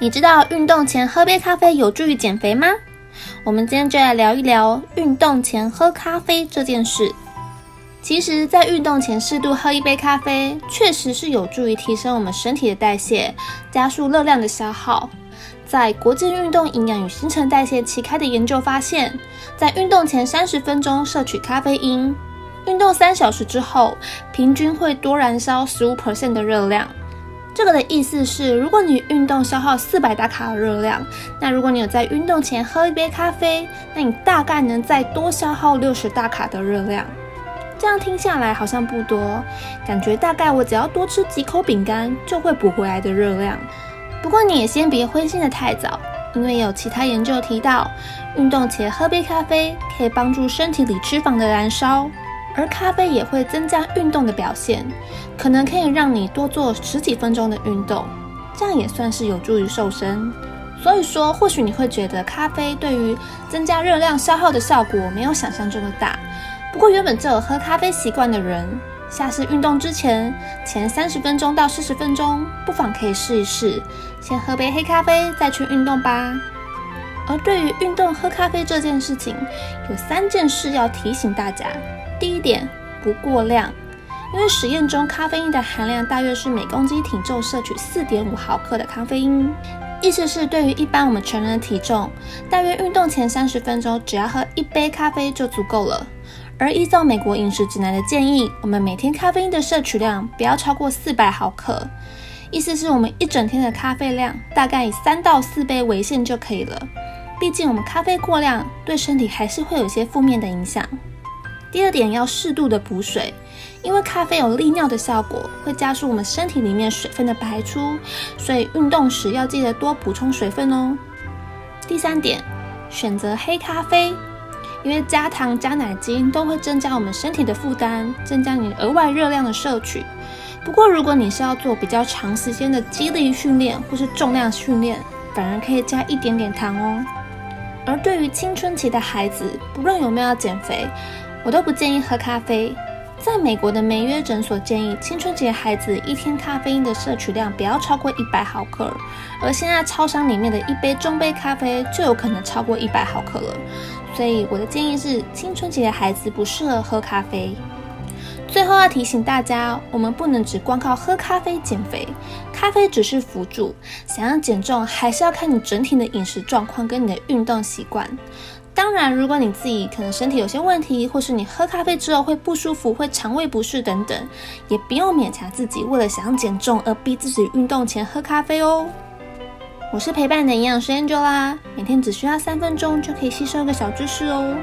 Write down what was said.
你知道运动前喝杯咖啡有助于减肥吗？我们今天就来聊一聊运动前喝咖啡这件事。其实，在运动前适度喝一杯咖啡，确实是有助于提升我们身体的代谢，加速热量的消耗。在国际运动营养与新陈代谢期刊的研究发现，在运动前三十分钟摄取咖啡因，运动三小时之后，平均会多燃烧十五 percent 的热量。这个的意思是，如果你运动消耗四百大卡的热量，那如果你有在运动前喝一杯咖啡，那你大概能再多消耗六十大卡的热量。这样听下来好像不多，感觉大概我只要多吃几口饼干就会补回来的热量。不过你也先别灰心的太早，因为有其他研究提到，运动前喝杯咖啡可以帮助身体里脂肪的燃烧。而咖啡也会增加运动的表现，可能可以让你多做十几分钟的运动，这样也算是有助于瘦身。所以说，或许你会觉得咖啡对于增加热量消耗的效果没有想象中的大。不过，原本就有喝咖啡习惯的人，下次运动之前前三十分钟到四十分钟，不妨可以试一试，先喝杯黑咖啡再去运动吧。而对于运动喝咖啡这件事情，有三件事要提醒大家。第一点，不过量，因为实验中咖啡因的含量大约是每公斤体重摄取四点五毫克的咖啡因，意思是对于一般我们成人的体重，大约运动前三十分钟只要喝一杯咖啡就足够了。而依照美国饮食指南的建议，我们每天咖啡因的摄取量不要超过四百毫克，意思是我们一整天的咖啡量大概以三到四杯为限就可以了。毕竟我们咖啡过量对身体还是会有些负面的影响。第二点要适度的补水，因为咖啡有利尿的效果，会加速我们身体里面水分的排出，所以运动时要记得多补充水分哦。第三点，选择黑咖啡，因为加糖加奶精都会增加我们身体的负担，增加你额外热量的摄取。不过如果你是要做比较长时间的肌力训练或是重量训练，反而可以加一点点糖哦。而对于青春期的孩子，不论有没有要减肥。我都不建议喝咖啡。在美国的梅约诊所建议，青春期的孩子一天咖啡因的摄取量不要超过一百毫克，而现在超商里面的一杯中杯咖啡就有可能超过一百毫克了。所以我的建议是，青春期的孩子不适合喝咖啡。最后要提醒大家，我们不能只光靠喝咖啡减肥，咖啡只是辅助，想要减重还是要看你整体的饮食状况跟你的运动习惯。当然，如果你自己可能身体有些问题，或是你喝咖啡之后会不舒服、会肠胃不适等等，也不用勉强自己为了想要减重而逼自己运动前喝咖啡哦。我是陪伴你的营养师 Angel 啦每天只需要三分钟就可以吸收一个小知识哦。